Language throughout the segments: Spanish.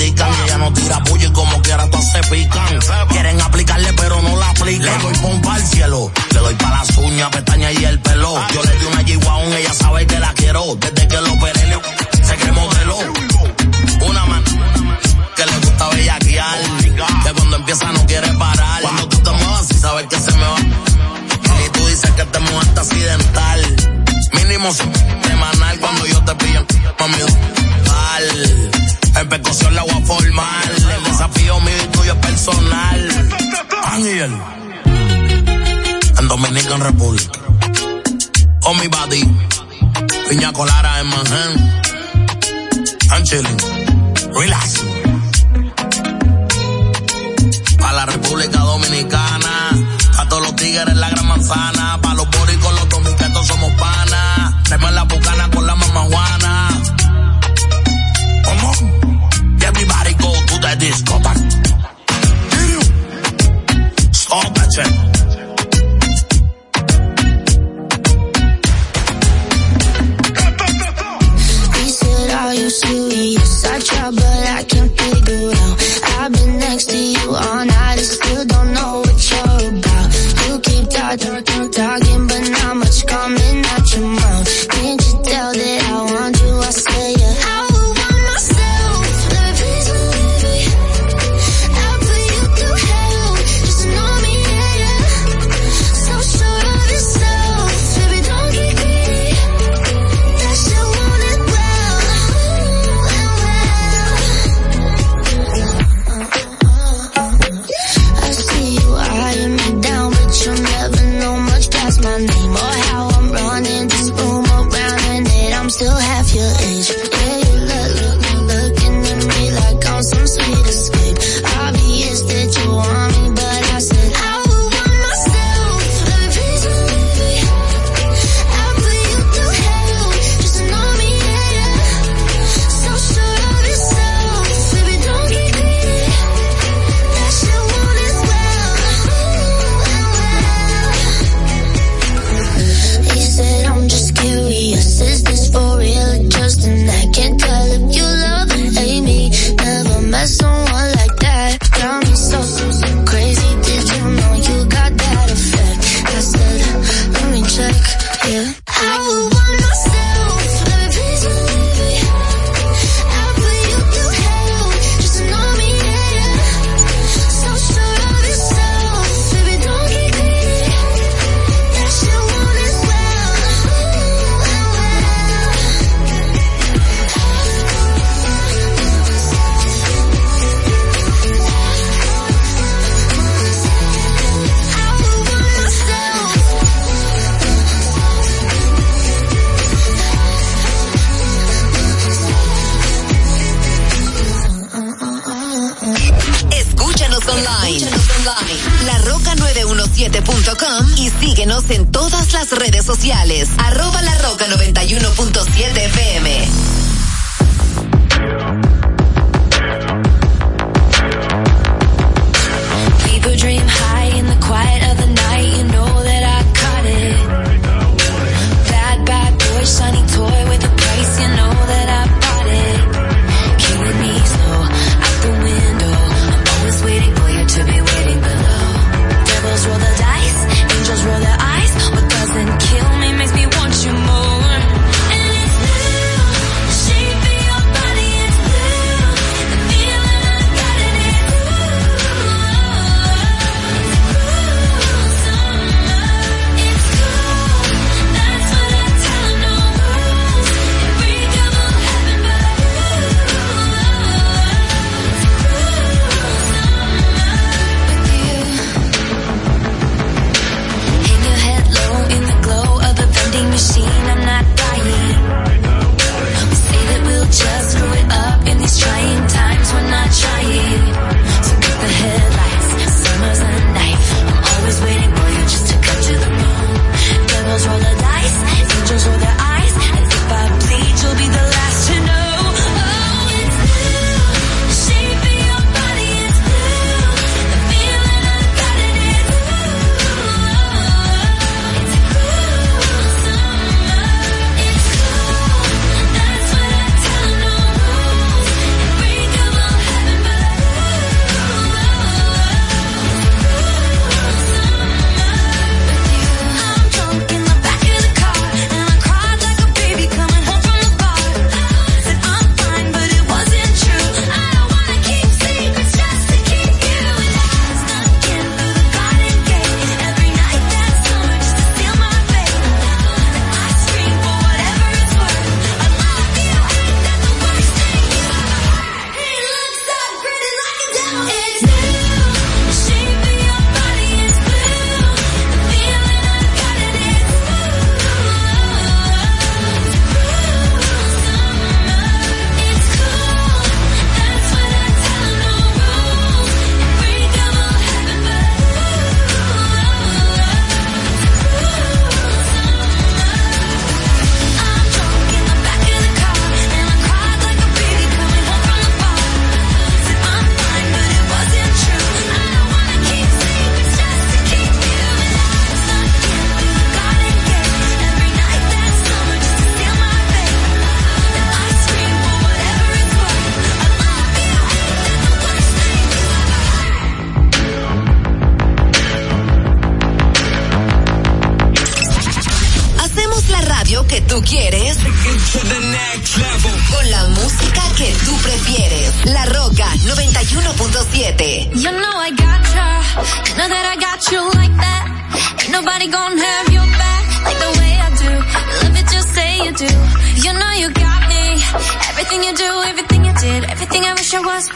pican. Ella no tira puño y como quiera todas se pican. Quieren aplicarle pero no la aplican. Le doy pompa al cielo, le doy para las uñas, pestañas y el pelo. Yo le di una g ella sabe que la quiero. Desde que lo operé, se cree modelo. Una man que le gusta bellaquear. Que cuando empieza no quiere parar. Cuando tú te muevas y sabes que se me va. Y tú dices que te muevas accidental. Mínimo semanal cuando yo te pillo. Mami, mal. En percusión la voy a formar. El desafío mío y tuyo es personal. Ángel. En Dominican Republic. On mi body. Piña colara en Manhattan. I'm chilling. Relax. A la República Dominicana. A todos los tigres la gran manzana. Pa' los boricos, los dominicanos somos panas. Traemos la bucana con la mamá serious? I try, but I can't figure out. I've been next to you all night and still don't know what you're about. You keep talking, talking, but not much coming out your mouth. Can't you tell that I want you? I say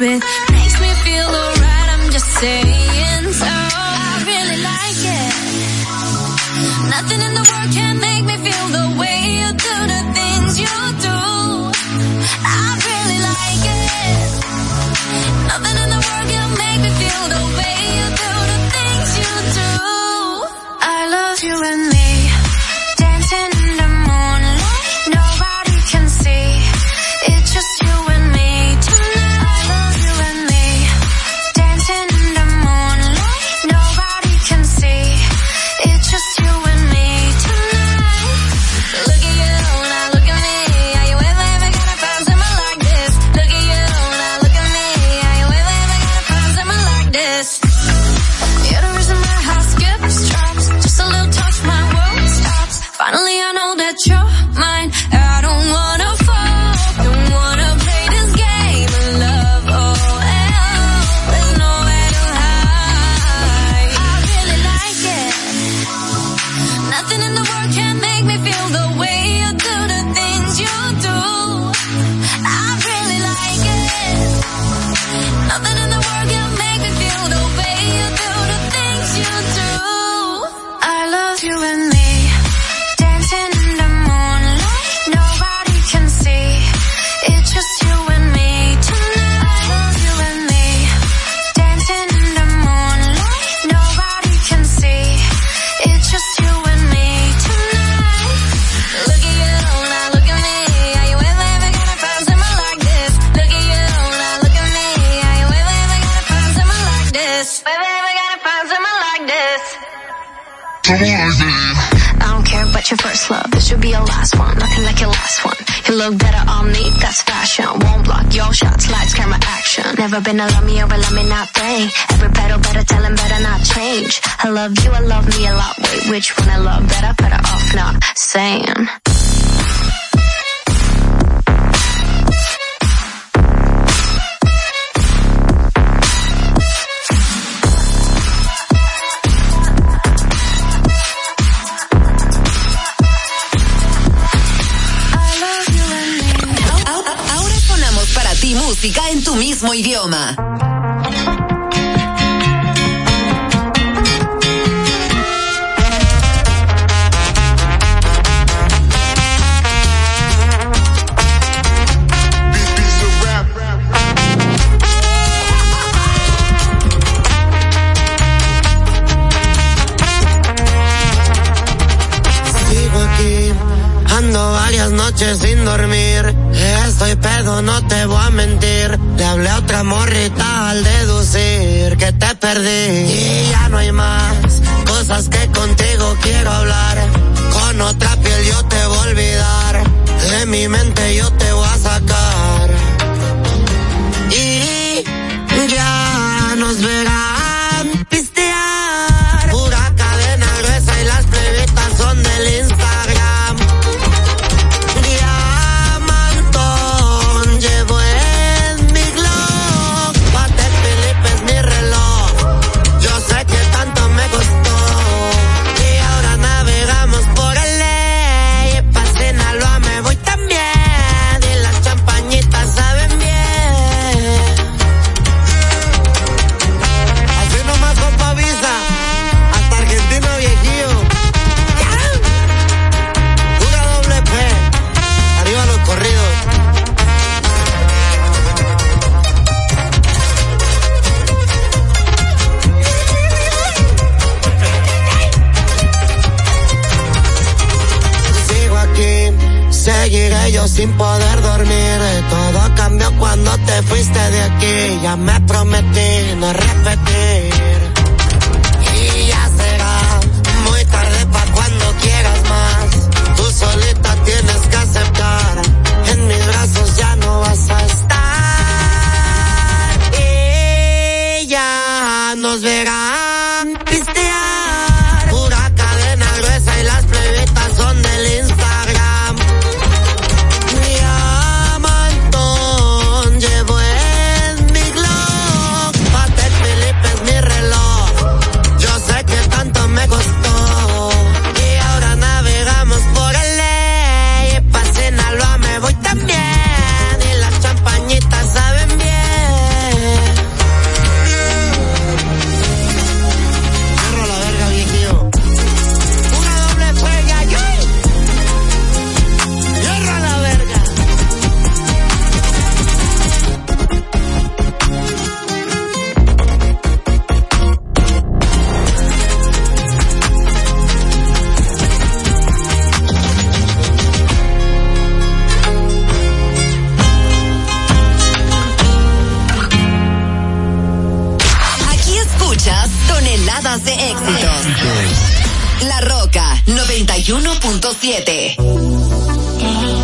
with look that I omni, that's fashion. Won't block your shots, lights, camera, action. Never been a love me or a love me not thing. Every pedal better tell him better not change. I love you, I love me a lot. Wait, which one I love better? Better off not saying. música en tu mismo idioma. Sigo aquí, ando varias noches sin dormir estoy pedo, no te voy a mentir. Le hablé a otra morrita al deducir que te perdí. Y ya no hay más cosas que contigo quiero hablar. Con otra piel yo te voy a olvidar. De mi mente yo te voy a sacar escuchas toneladas de éxitos. La Roca 91.7.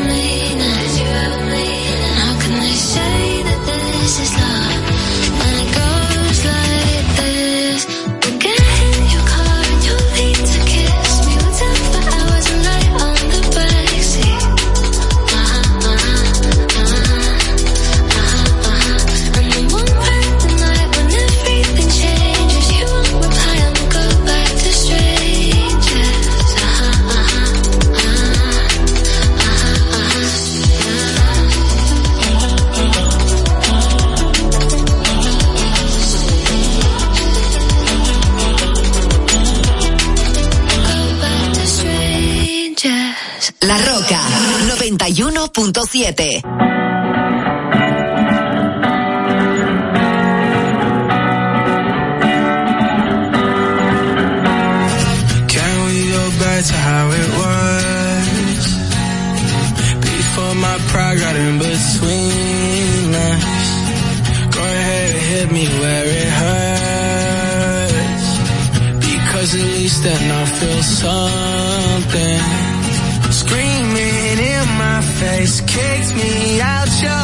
102.7. to how it was? Before my pride got in between us. Go ahead hit me where it hurts. Because at least then I feel some just kicked me out your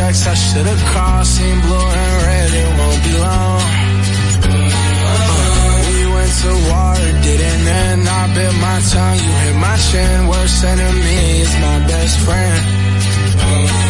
checks I should've crossed in blue and red, it won't be long. Uh, we went to war, didn't end. I bit my tongue, you hit my chin. Worst enemy is my best friend. Uh,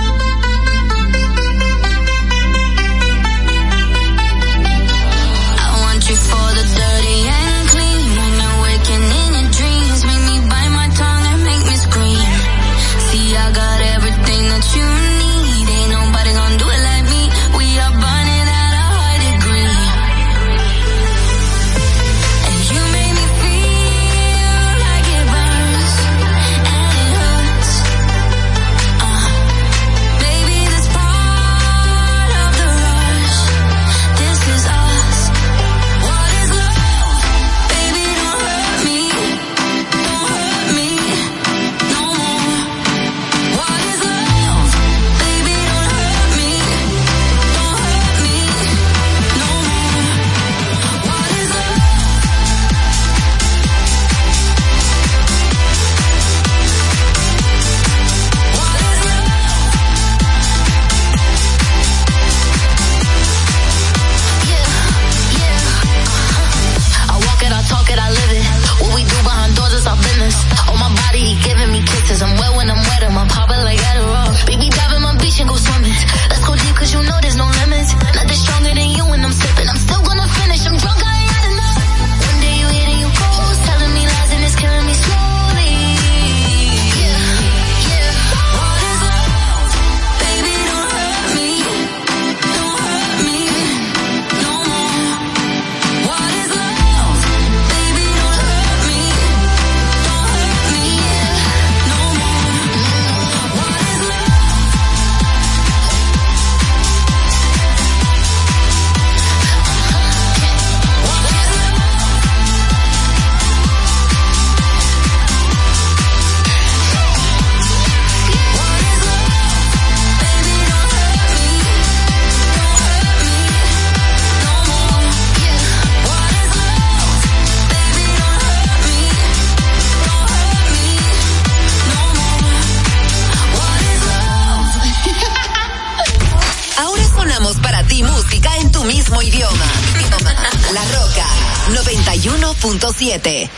7.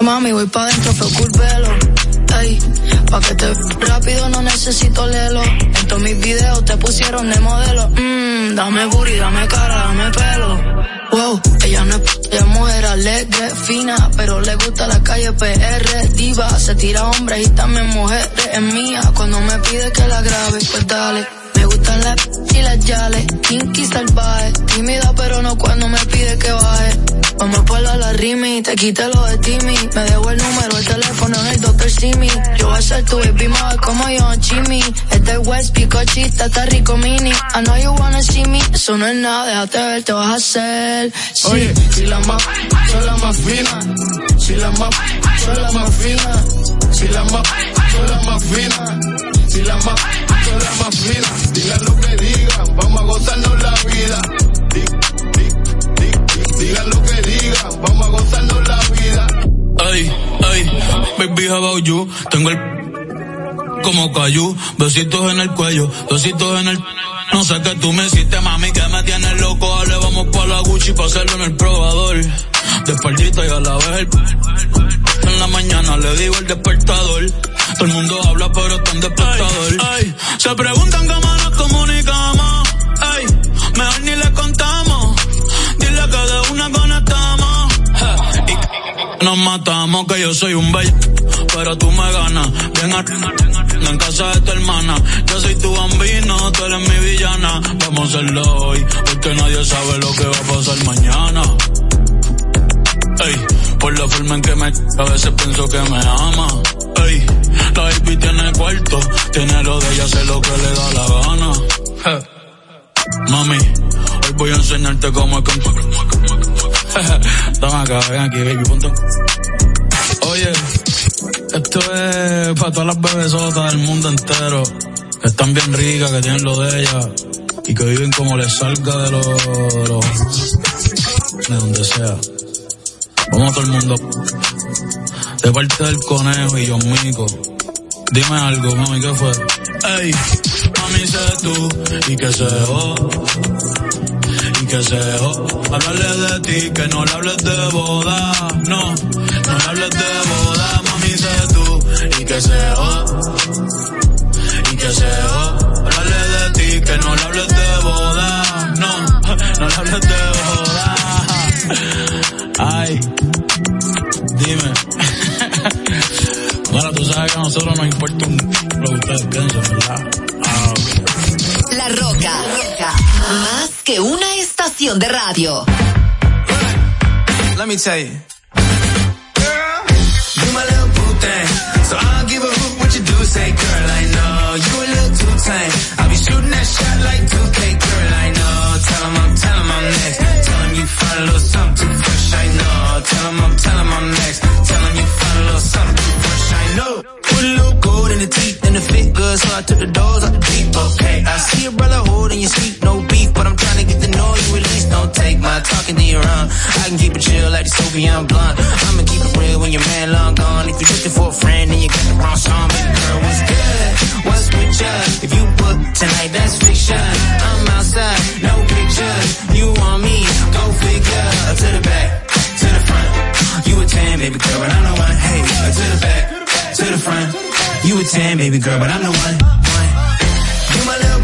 Mami, voy pa' dentro, fue el pelo. Ey, pa' que te rápido no necesito lelo. En todos mis videos te pusieron de modelo. Mmm, dame booty, dame cara, dame pelo. Wow, ella no es, ella es mujer alegre, fina, pero le gusta la calle PR, diva, se tira hombres y también mujeres, es mía, cuando me pide que la grabe, pues dale. Gustan las y las yales, kinky salvaje, tímida pero no cuando me pide que baje. Vamos por la, la rimi, te quité lo de Timmy. Me dejo el número, el teléfono en el Dr. Simi. Yo voy a ser tu baby mother como yo, Jimmy. Este West, picochita, está rico mini. I know you wanna see me, eso no es nada, déjate ver, te vas a hacer. Sí, Oye, si la más, son la más fina. Si la más, son la más fina. Si la más, son la más fina. Si la más, fina. Digan lo que digan, vamos a gozarnos la vida. Digan lo que digan, vamos a gozarnos la vida. Ay, ay, baby, how about you? Tengo el como cayú, besitos en el cuello, besitos en el... No sé qué tú me hiciste, mami, que me tienes loco. Dale, vamos pa' la Gucci pa' hacerlo en el probador. De y a la vez el... En la mañana le digo el despertador. Todo el mundo habla, pero está en despertador. Ay, se preguntan cómo nos comunicamos. Ay, mejor ni le contamos que de una conectamos. Y nos matamos, que yo soy un bello, pero tú me ganas. Ven a, en casa de tu hermana. Yo soy tu bambino, tú eres mi villana. Vamos a hacerlo hoy, porque nadie sabe lo que va a pasar mañana. Ey, por la forma en que me a veces pienso que me ama. Ey, la baby tiene cuarto, tiene lo de ella, hace lo que le da la gana. Mami, hoy voy a enseñarte cómo es que... Toma acá, ven aquí, baby, punto. Oye, esto es para todas las bebesotas del mundo entero, que están bien ricas, que tienen lo de ellas y que viven como les salga de los, de donde sea. Vamos a todo el mundo. De parte del conejo y yo Mico. Dime algo, mami, ¿qué fue? Ey, mami, sé tú y que se oh, y que se oh. Hablarle de ti, que no le hables de boda, no, no le hables de boda, mami, sé tú y que se oh, y que se oh. Hablarle de ti, que no le hables de boda, no, no le hables de boda. Ay, dime. Bueno, tú sabes que a nosotros nos importa un lo que ustedes piensan, ¿verdad? Ah, ok. La Roca. Más que una estación de radio. Let me tell you. Girl, you my little boo thing. So I'll give a hoot what you do. Say, girl, I know you a little too tame. I'll be shooting that shot like 2K, girl, I know. Tell 'em I'm, tell 'em I'm next. Tell 'em you find a little something fresh, I took the doors out the deep, okay. I see a brother holding your seat, no beef, but I'm trying to get the you at don't take my talking to your own. I can keep it chill like the Soviet blunt. I'ma keep it real when your man long gone. If you're looking for a friend and you got the wrong song, baby girl, what's good? What's with you? If you book tonight, that's fiction. I'm outside, no pictures. You want me? Go figure. To the back, to the front. You a 10, baby girl, but I'm the one. Hey, to the back, to the front. You a 10, baby girl, but I'm the one. You my little.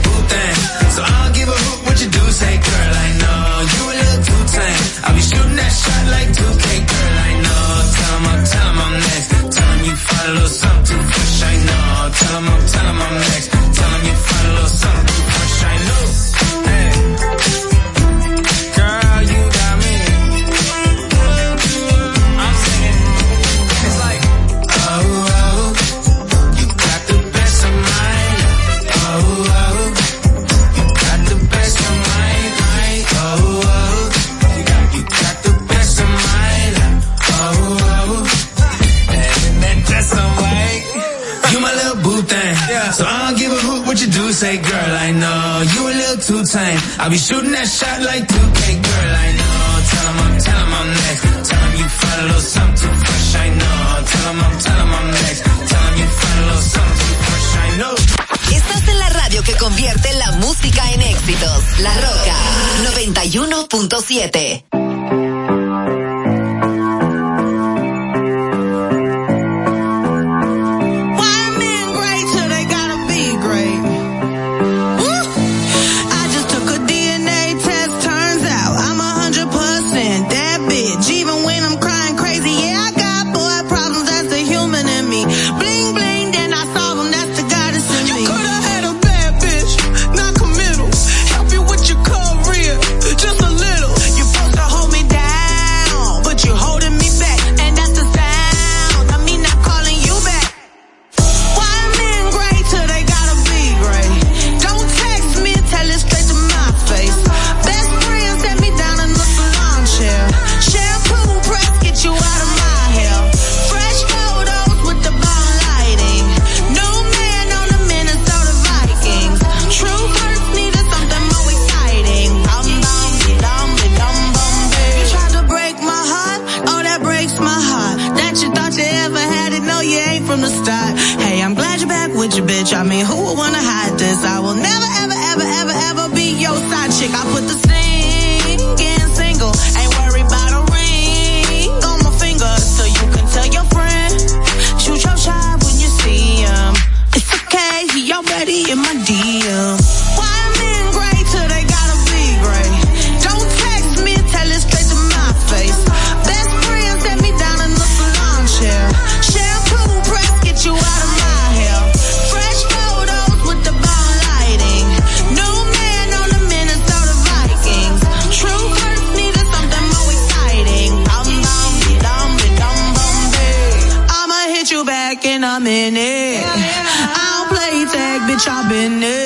So I'll give a what you do. Say, girl, I know you a little too tame. I'll be shooting that shot like 2K, girl, I know. Tell 'em I'm, I'm next. You find a little something I know. I'll be shooting that shot like 2K, girl, I know. Tell 'em I'm, tell 'em I'm next. Tell 'em you find a little something too fresh, I know. Tell 'em I'm, tell 'em I'm next. Tell 'em you find a little something too fresh, I know. Estás en la radio que convierte la música en éxitos. La Roca 91.7. the start. Hey, I'm glad you're back with your bitch. I mean, who would wanna hide this? I will never, ever, ever, ever, ever be your side chick. I put the in minute. I don't play tag, bitch, I've been it.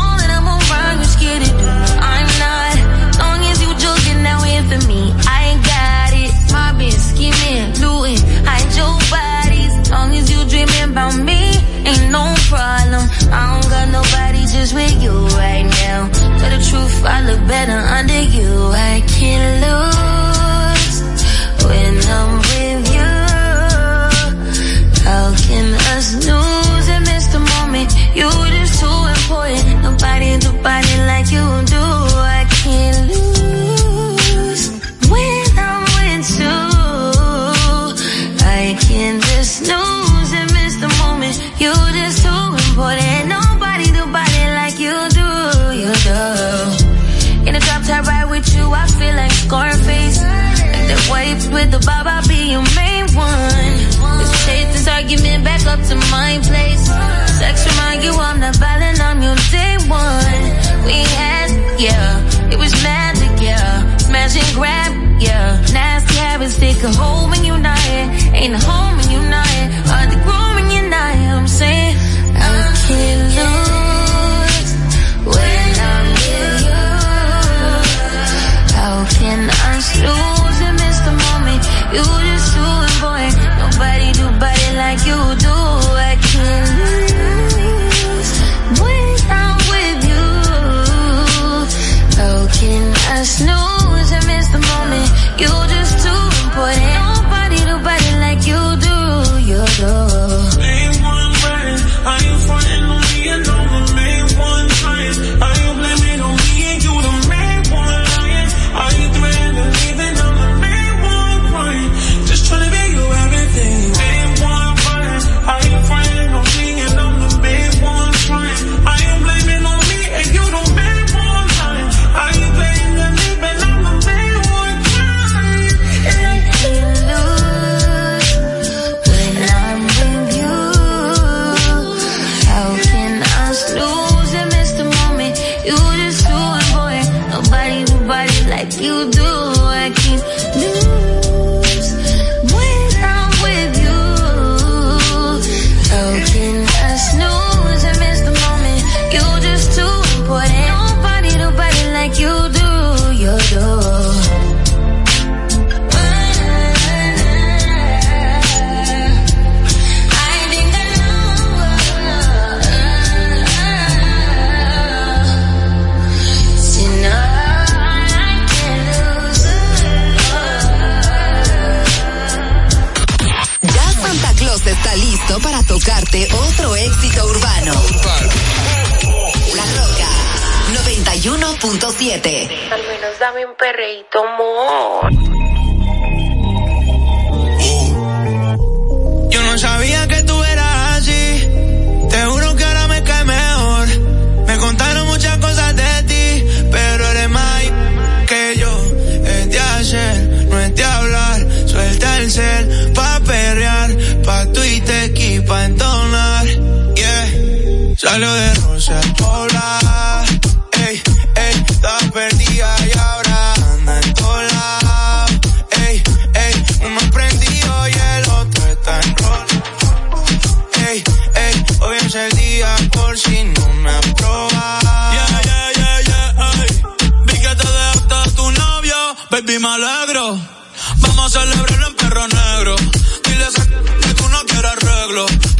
I look better under you. I can't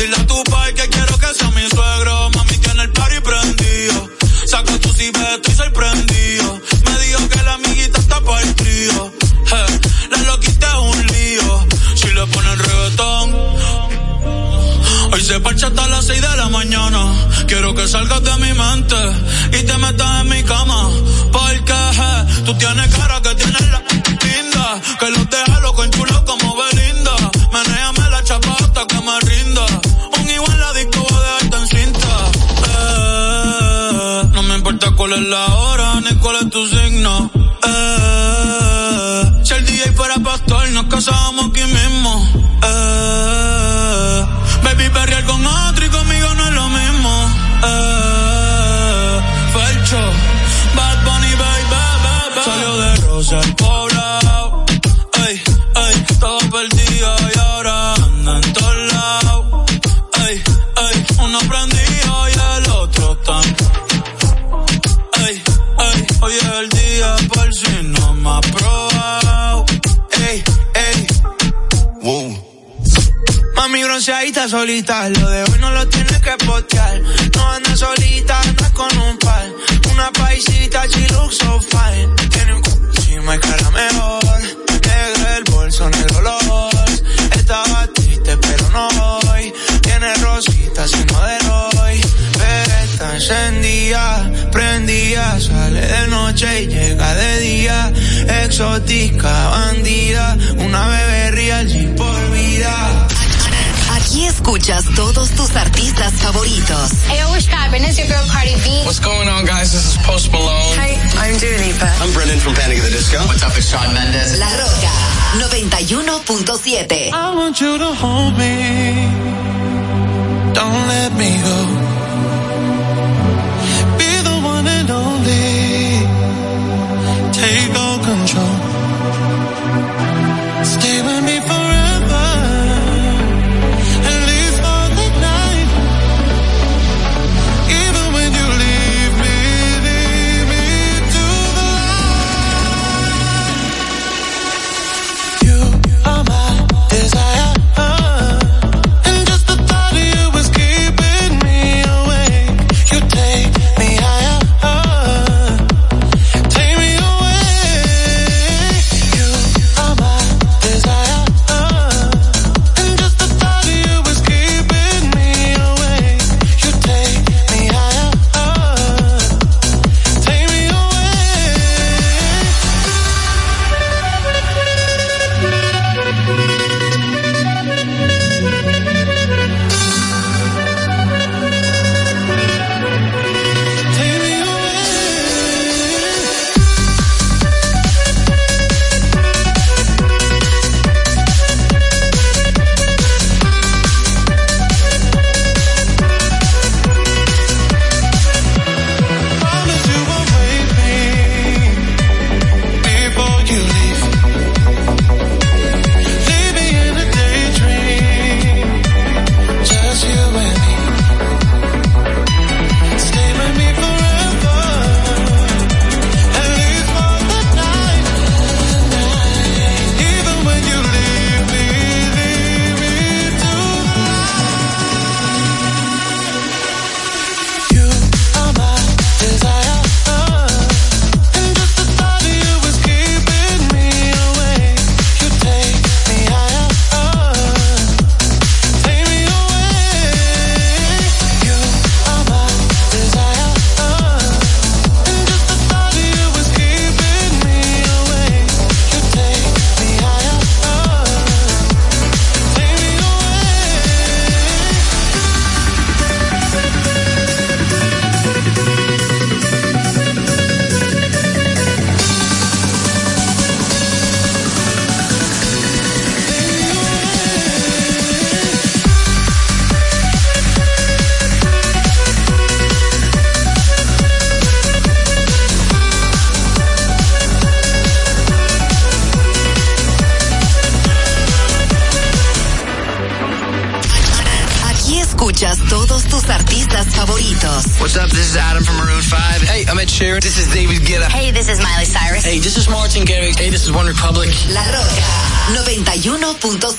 Dile a tu pai que quiero que sea mi suegro. Mami, que en el party prendido. Saco tu cibe, estoy sorprendido. Me dijo que la amiguita está para el trío. Hey, la loquita un lío. Si le ponen reggaetón. Hoy se parcha hasta las 6 de la mañana. Quiero que salgas de mi mente y te metas en mi cama. Porque je, tú tienes cara que tienes la pinta que los deja loco en tu carita solita. Lo de hoy no lo tienes que postear. No anda solita, anda con un par. Una paisita, she looks so fine. Tiene un encima y cara mejor. Negra el bolso en el dolor. Estaba triste, pero no hoy. Tiene rosita sin modelo hoy. Pero está encendida, prendida. Sale de noche y llega de día. Exótica, bandida. Una bebé real por vida. Aquí escuchas todos tus artistas favoritos. Hey, what's happening? It's your girl Cardi B. What's going on, guys? This is Post Malone. Hey, I'm Dua Lipa. I'm Brendan from Panic at the Disco. What's up, it's Shawn Mendes. La Roca 91.7. I want you to hold me. Don't let me go.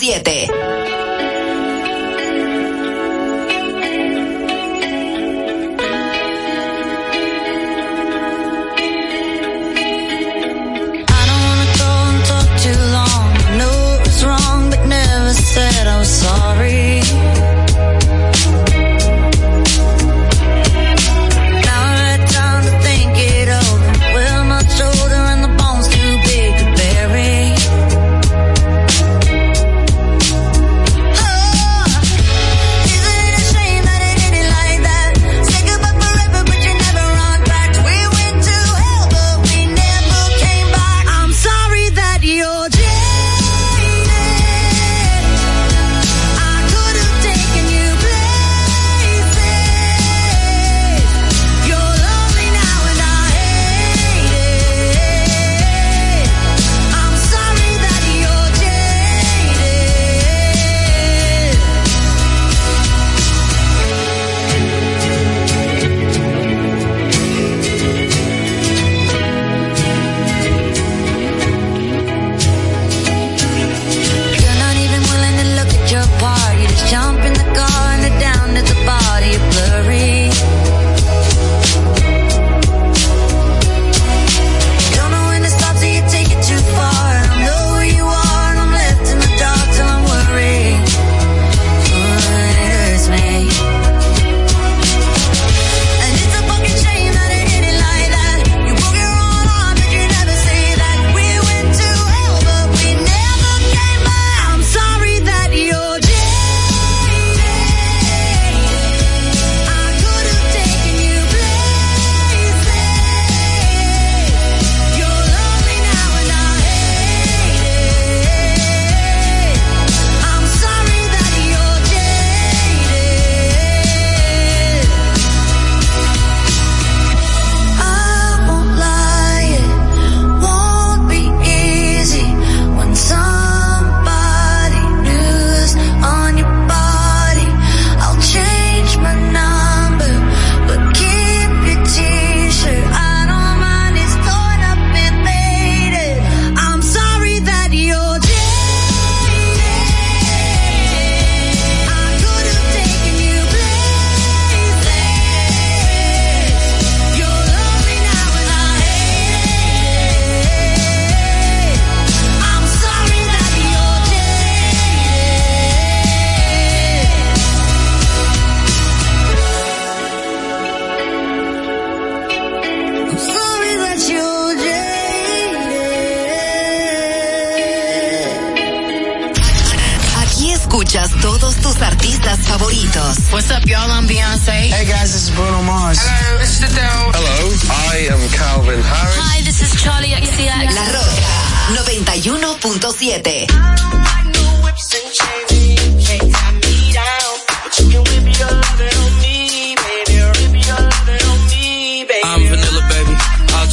7.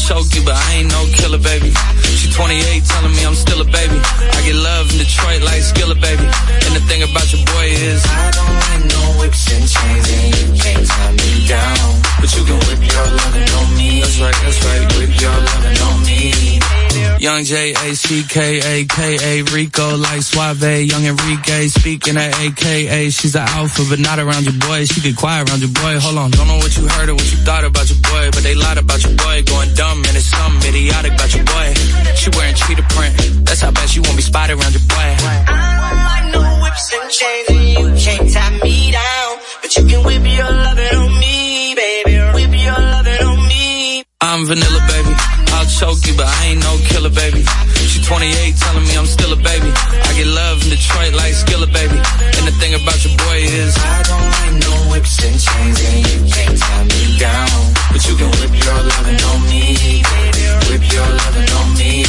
Choke you, but I ain't no killer, baby. She 28, telling me I'm still a baby. I get love in Detroit like Skilla, baby. And the thing about your boy is I don't like no whips and chains, and you can't tie me down. But you can whip your lovin' on me. That's right, that's right. Whip your lovin' on me. Young J A C K A K A Rico like Suave, Young Enrique speaking at AKA. She's an alpha, but not around your boy. She get quiet around your boy. Hold on, don't know what you heard or what you thought about your boy, but they lied about your boy. Going dumb and it's something idiotic about your boy. She wearing cheetah print. That's how bad she won't be spotted around your boy. I like no whips and chains and you can't tie me down. But you can whip your lovin' on me, baby. Whip your lovin' on me. I'm vanilla, baby. I'll choke you, but I ain't no killer, baby. She 28, telling me I'm still a baby. I get love in Detroit like Skilla, baby. And the thing about your boy is I don't like no whips and chains, and you can't tie me down. But you can whip your lovin' on me, baby. Whip your lovin' on me.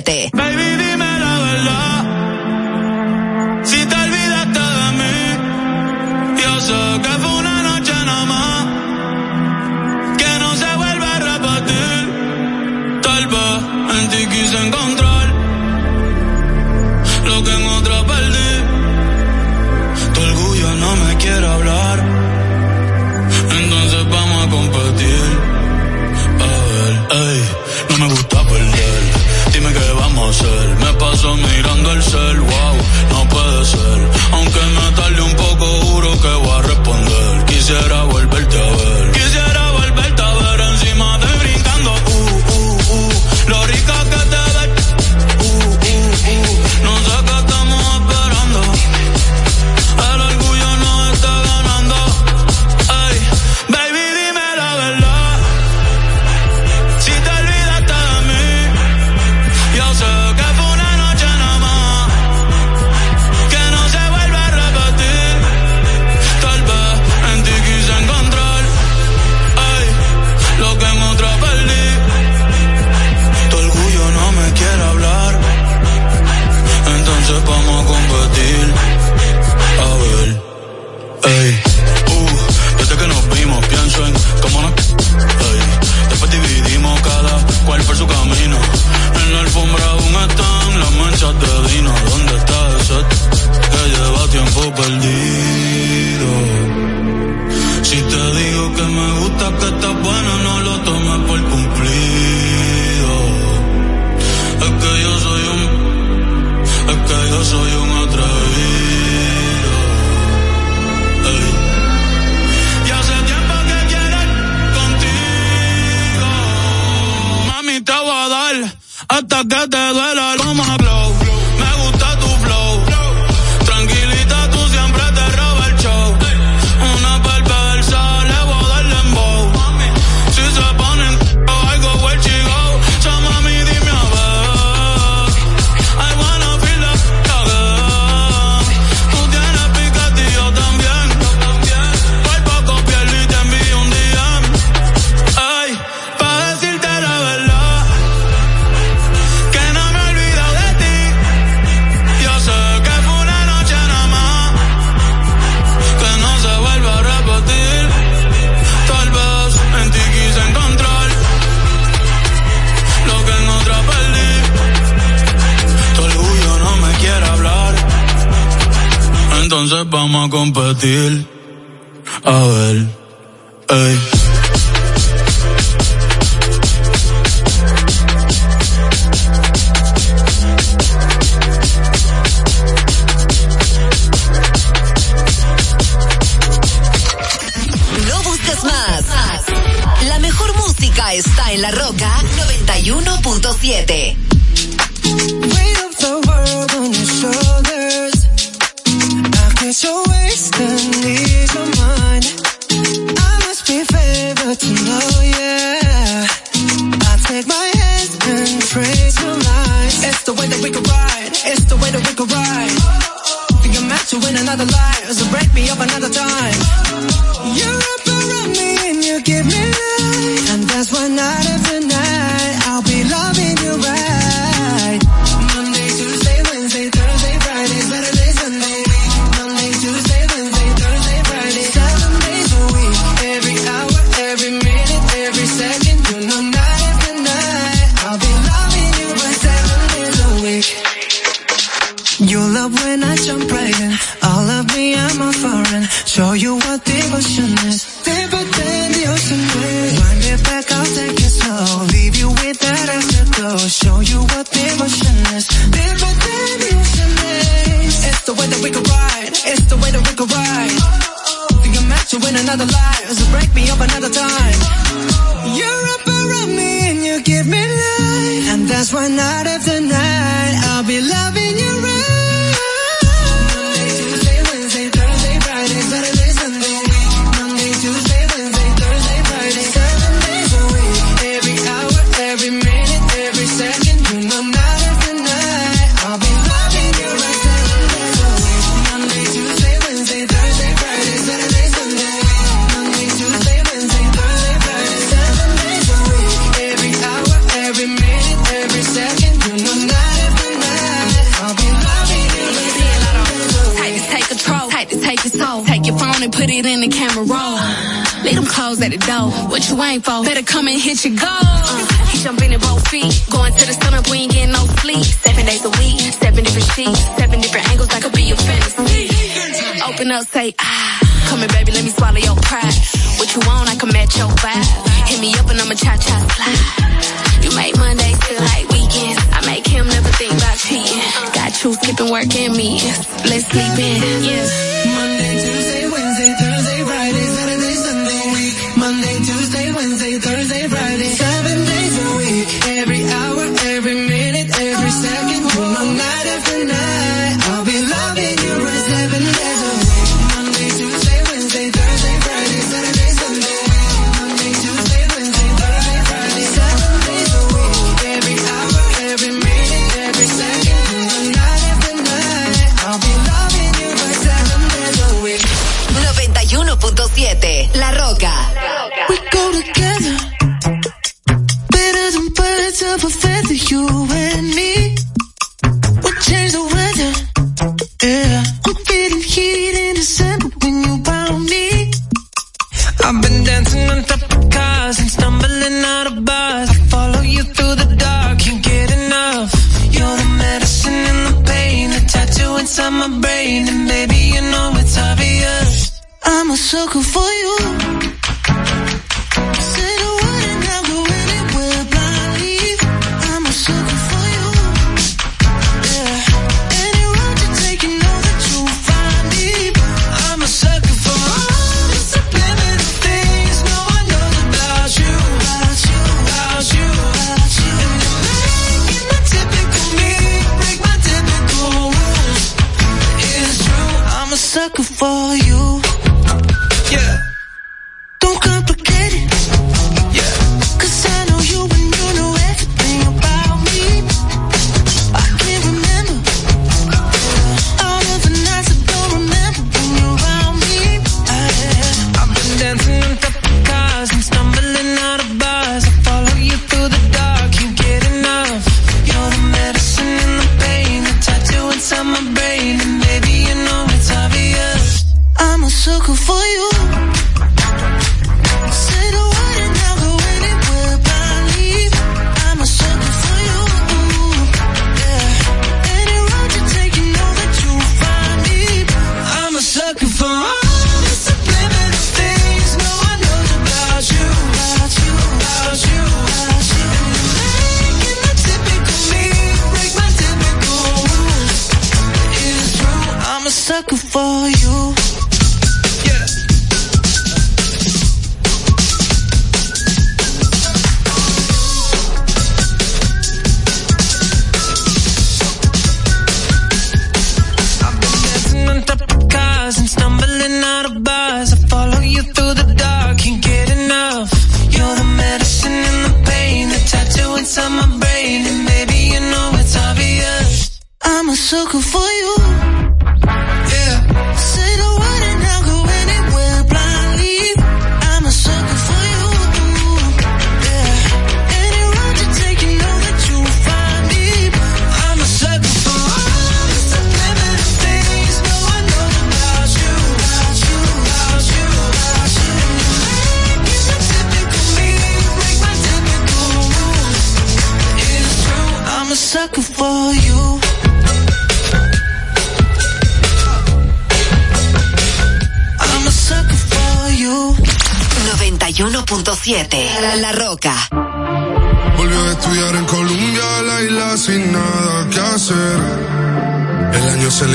91.7. Baby,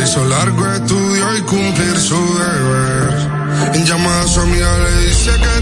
hizo largo estudio y cumplir su deber. En llamada a su amiga le dice que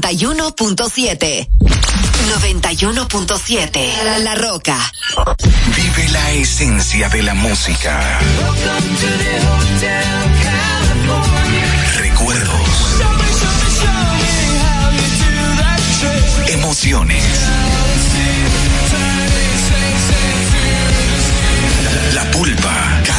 91.7. 91.7. La Roca. Vive la esencia de la música. Recuerdos. Emociones. La, pulpa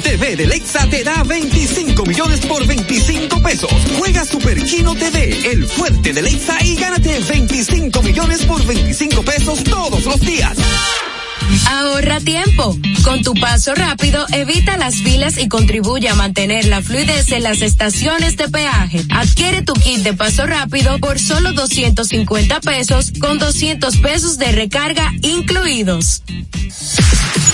TV de Lexa te da 25 millones por 25 pesos. Juega Superquino TV, el fuerte de Lexa y gánate 25 millones por 25 pesos todos los días. Ahorra tiempo. Con tu paso rápido, evita las filas y contribuye a mantener la fluidez en las estaciones de peaje. Adquiere tu kit de paso rápido por solo 250 pesos con 200 pesos de recarga incluidos.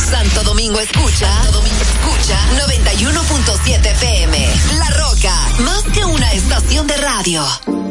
Santo Domingo escucha, escucha 91.7 FM. La Roca, más que una estación de radio.